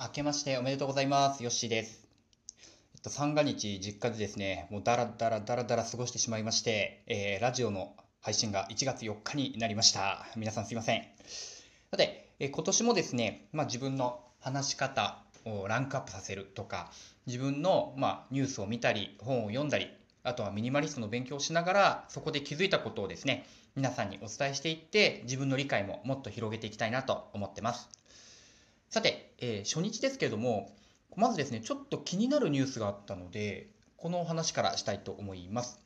明けましておめでとうございます。ヨッシーです。えっと、三が日実家でですね、もうだらだらだらだら過ごしてしまいまして、えーラジオの配信が1月4日になりました。皆さんすいません。さて、えー今年もですね、まあ、自分の話し方をランクアップさせるとか、自分の、まあ、ニュースを見たり、本を読んだり、あとはミニマリストの勉強をしながら、そこで気づいたことをですね、皆さんにお伝えしていって、自分の理解ももっと広げていきたいなと思ってます。さて、えー初日ですけれども、まずですね、ちょっと気になるニュースがあったので、このお話からしたいと思います。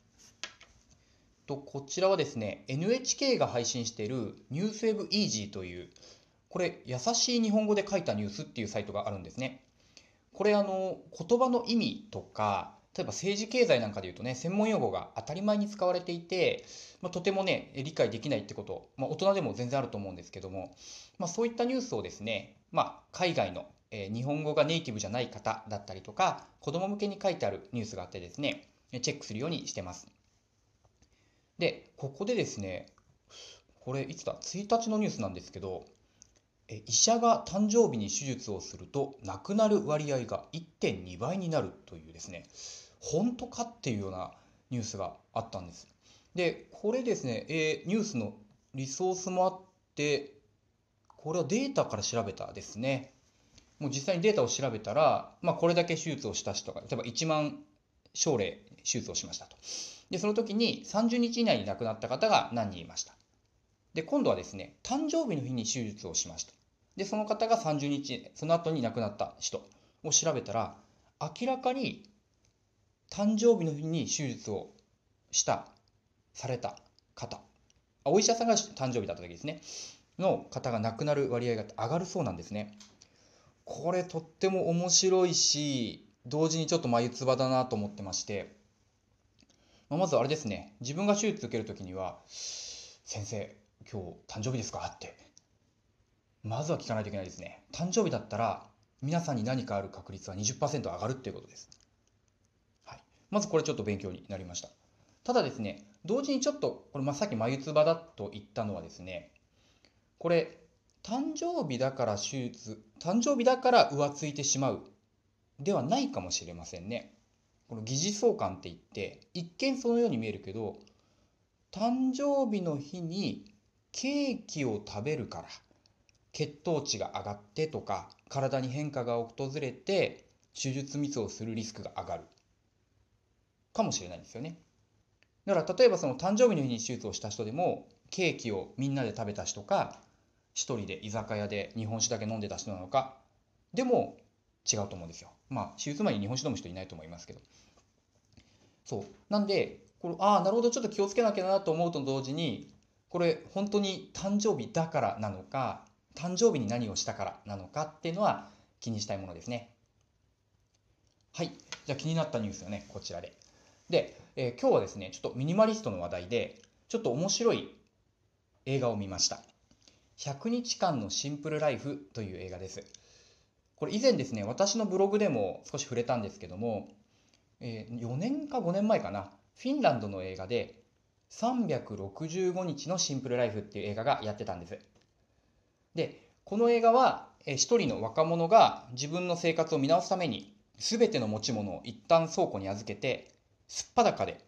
とこちらはですね、NHK が配信している NewsWebEasy という、これ、優しい日本語で書いたニュースっていうサイトがあるんですね。これ、あの、言葉の意味とか、例えば政治経済なんかで言うとね、専門用語が当たり前に使われていて、まあ、とてもね、理解できないってこと、まあ、大人でも全然あると思うんですけども、まあ、そういったニュースをですね、まあ、海外の、えー日本語がネイティブじゃない方だったりとか、子供向けに書いてあるニュースがあってですね、チェックするようにしてます。で、ここでですね、これいつだ ?1 日のニュースなんですけど、医者が誕生日に手術をすると亡くなる割合が1.2倍になるというですね、本当かっていうようなニュースがあったんです。で、これですね、えーニュースのリソースもあって、これはデータから調べたですね。もう実際にデータを調べたら、まあ、これだけ手術をした人が、例えば1万症例手術をしましたと。で、その時に30日以内に亡くなった方が何人いました。で、今度はですね、誕生日の日に手術をしました。で、その方が30日、その後に亡くなった人を調べたら、明らかに誕生日の日に手術をした、された方、お医者さんが誕生日だった時ですね、の方が亡くなる割合が上がるそうなんですね。これとっても面白いし、同時にちょっと眉唾だなと思ってまして、まあまずあれですね、自分が手術受けるときには、先生、今日誕生日ですかって、まずは聞かないといけないですね。誕生日だったら、皆さんに何かある確率は20%上がるっていうことです。はい。まずこれちょっと勉強になりました。ただですね、同時にちょっと、これまあさっき眉唾だと言ったのはですね、これ、誕生日だから手術、誕生日だから浮ついてしまうではないかもしれませんね。この疑似相関って言って、一見そのように見えるけど、誕生日の日にケーキを食べるから血糖値が上がってとか体に変化が訪れて手術ミスをするリスクが上がるかもしれないんですよね。だから例えばその誕生日の日に手術をした人でもケーキをみんなで食べた人か一人で居酒屋で日本酒だけ飲んでた人なのかでも違うと思うんですよ。まあ手術前に日本酒飲む人いないと思いますけど。そうなんでこれああなるほどちょっと気をつけなきゃなと思うと同時にこれ本当に誕生日だからなのか誕生日に何をしたからなのかっていうのは気にしたいものですね。はいじゃあ気になったニュースよねこちらで。で、えー今日はですねちょっとミニマリストの話題でちょっと面白い映画を見ました。100日間のシンプルライフという映画です。これ以前ですね私のブログでも少し触れたんですけども、えー4年か5年前かなフィンランドの映画で365日のシンプルライフっていう映画がやってたんです。で、この映画はえ一人の若者が自分の生活を見直すために全ての持ち物を一旦倉庫に預けてすっぱだかで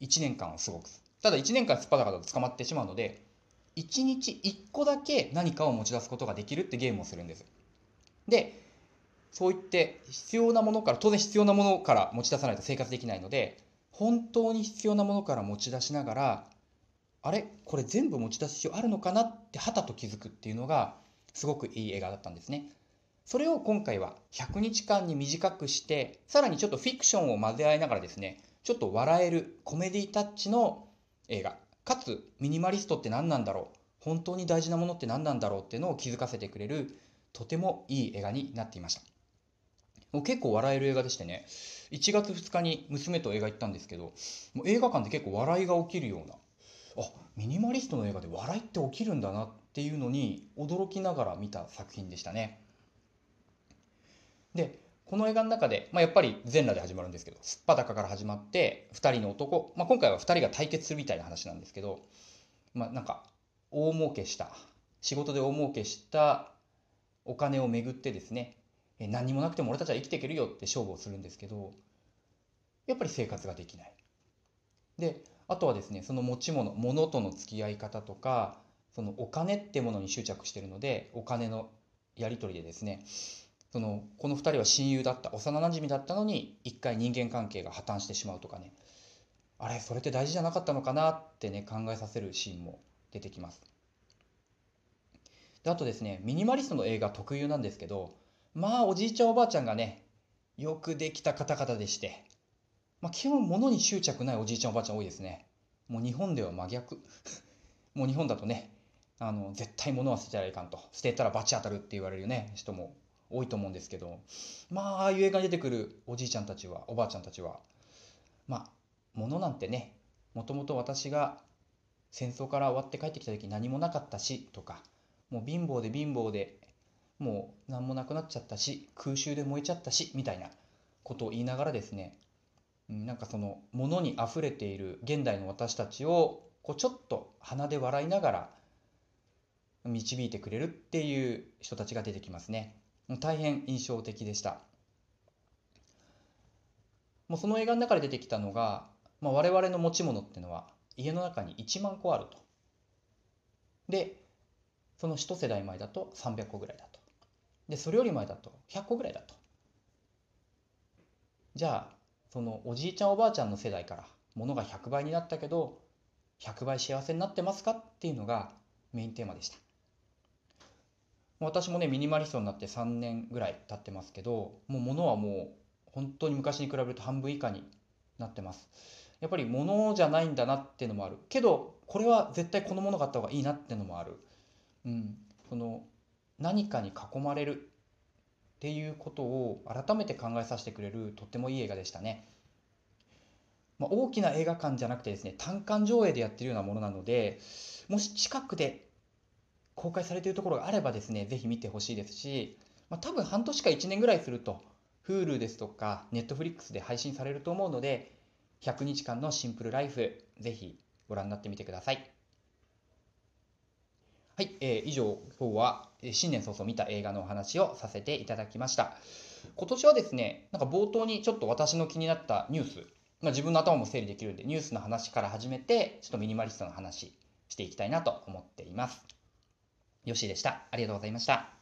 1年間を過ごす。ただ1年間すっぱだかだと捕まってしまうので1日1個だけ何かを持ち出すことができるってゲームをするんです。で、そう言って必要なものから当然必要なものから持ち出さないと生活できないので本当に必要なものから持ち出しながらあれ？これ全部持ち出す必要あるのかなってはたと気づくっていうのがすごくいい映画だったんですね。それを今回は100日間に短くしてさらにちょっとフィクションを混ぜ合いながらですねちょっと笑えるコメディタッチの映画かつミニマリストって何なんだろう？本当に大事なものって何なんだろうっていうのを気づかせてくれるとてもいい映画になっていました。もう結構笑える映画でしてね1月2日に娘と映画行ったんですけどもう映画館で結構笑いが起きるようなあミニマリストの映画で笑いって起きるんだなっていうのに驚きながら見た作品でしたねでこの映画の中で、まあ、やっぱり全裸で始まるんですけどすっぱだかから始まって2人の男、まあ、今回は2人が対決するみたいな話なんですけど、まあ、なんか大儲けした仕事で大儲けしたお金をめぐってですね何もなくても俺たちは生きていけるよって勝負をするんですけどやっぱり生活ができない。であとはですねその持ち物物との付き合い方とかそのお金ってものに執着してるのでお金のやり取りでですねそのこの2人は親友だった幼なじみだったのに一回人間関係が破綻してしまうとかね。あれそれって大事じゃなかったのかなってね考えさせるシーンも出てきます。であとですねミニマリストの映画特有なんですけどまあおじいちゃんおばあちゃんがねよくできた方々でして、まあ、基本物に執着ないおじいちゃんおばあちゃん多いですね。もう日本では真逆。もう日本だとねあの絶対物は捨てたらいかんと。捨てたら罰当たるって言われるね。人も多いと思うんですけど。まあああいう映画に出てくるおじいちゃんたちはおばあちゃんたちは。まあ物なんてねもともと私が戦争から終わって帰ってきた時何もなかったしとかもう貧乏で貧乏でもう何もなくなっちゃったし空襲で燃えちゃったしみたいなことを言いながらですねなんかその物にあふれている現代の私たちをこうちょっと鼻で笑いながら導いてくれるっていう人たちが出てきますね。大変印象的でした。もうその映画の中で出てきたのが、まあ、我々の持ち物っていうのは家の中に1万個あると。でその一世代前だと300個ぐらいだと。でそれより前だと100個ぐらいだと。じゃあそのおじいちゃんおばあちゃんの世代から物が100倍になったけど100倍幸せになってますかっていうのがメインテーマでした。私もねミニマリストになって3年ぐらい経ってますけどもう物はもう本当に昔に比べると半分以下になってます。やっぱり物じゃないんだなっていうのもある。けどこれは絶対このものがあった方がいいなっていうのもある、うん、その何かに囲まれる。っていうことを改めて考えさせてくれるとってもいい映画でしたね。まあ、大きな映画館じゃなくてですね単館上映でやってるようなものなのでもし近くで公開されているところがあればですね、ぜひ見てほしいですし、まあ、多分半年か1年ぐらいすると、Hulu ですとか Netflix で配信されると思うので、100日間のシンプルライフ、ぜひご覧になってみてください。はい、えー、以上、今日は新年早々見た映画のお話をさせていただきました。今年はですね、なんか冒頭にちょっと私の気になったニュース、まあ、自分の頭も整理できるんで、ニュースの話から始めて、ちょっとミニマリストの話していきたいなと思っています。よしでした。ありがとうございました。